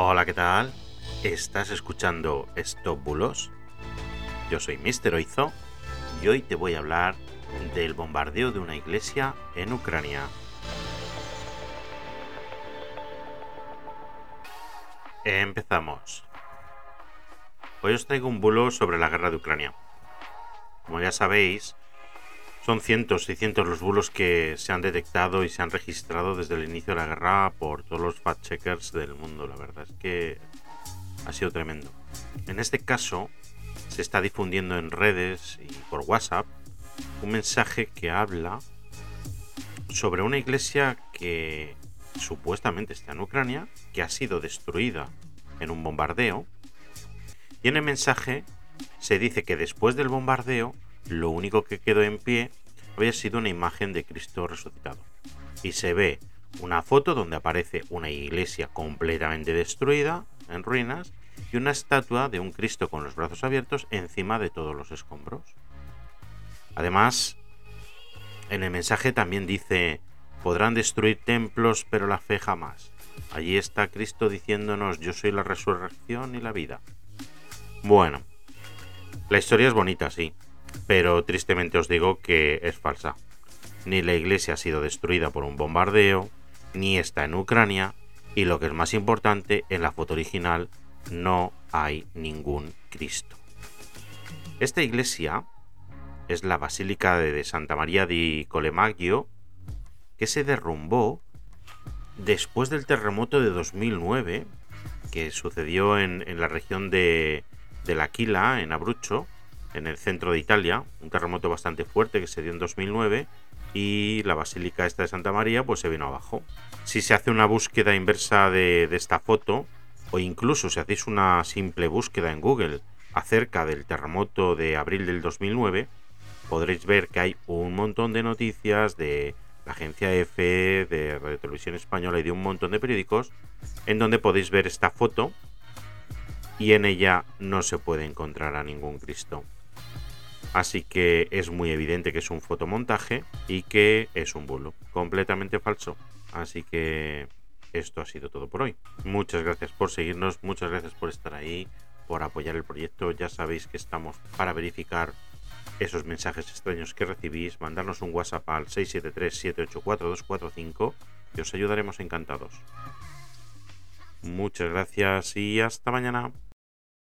Hola, ¿qué tal? ¿Estás escuchando Stop Bulos? Yo soy Mr. Oizo y hoy te voy a hablar del bombardeo de una iglesia en Ucrania. Empezamos. Hoy os traigo un bulo sobre la guerra de Ucrania. Como ya sabéis, son cientos y cientos los bulos que se han detectado y se han registrado desde el inicio de la guerra por todos los fact-checkers del mundo. La verdad es que ha sido tremendo. En este caso, se está difundiendo en redes y por WhatsApp un mensaje que habla sobre una iglesia que supuestamente está en Ucrania, que ha sido destruida en un bombardeo. Y en el mensaje se dice que después del bombardeo lo único que quedó en pie había sido una imagen de Cristo resucitado. Y se ve una foto donde aparece una iglesia completamente destruida, en ruinas, y una estatua de un Cristo con los brazos abiertos encima de todos los escombros. Además, en el mensaje también dice, podrán destruir templos, pero la fe jamás. Allí está Cristo diciéndonos, yo soy la resurrección y la vida. Bueno, la historia es bonita, sí, pero tristemente os digo que es falsa. Ni la iglesia ha sido destruida por un bombardeo, ni está en Ucrania, y lo que es más importante, en la foto original no hay ningún Cristo. Esta iglesia es la Basílica de Santa María di Colemaggio, que se derrumbó después del terremoto de 2009, que sucedió en, la región de, de L'Aquila, en Abruzzo, en el centro de Italia, un terremoto bastante fuerte que se dio en 2009 y la basílica esta de Santa María pues se vino abajo. Si se hace una búsqueda inversa de, esta foto o incluso si hacéis una simple búsqueda en Google acerca del terremoto de abril del 2009, podréis ver que hay un montón de noticias de la agencia EFE, de Radio Televisión Española y de un montón de periódicos en donde podéis ver esta foto y en ella no se puede encontrar a ningún Cristo. Así que es muy evidente que es un fotomontaje y que es un bulo, completamente falso. Así que esto ha sido todo por hoy. Muchas gracias por seguirnos, muchas gracias por estar ahí, por apoyar el proyecto. Ya sabéis que estamos para verificar esos mensajes extraños que recibís, mandarnos un WhatsApp al 673-784-245 y os ayudaremos encantados. Muchas gracias y hasta mañana.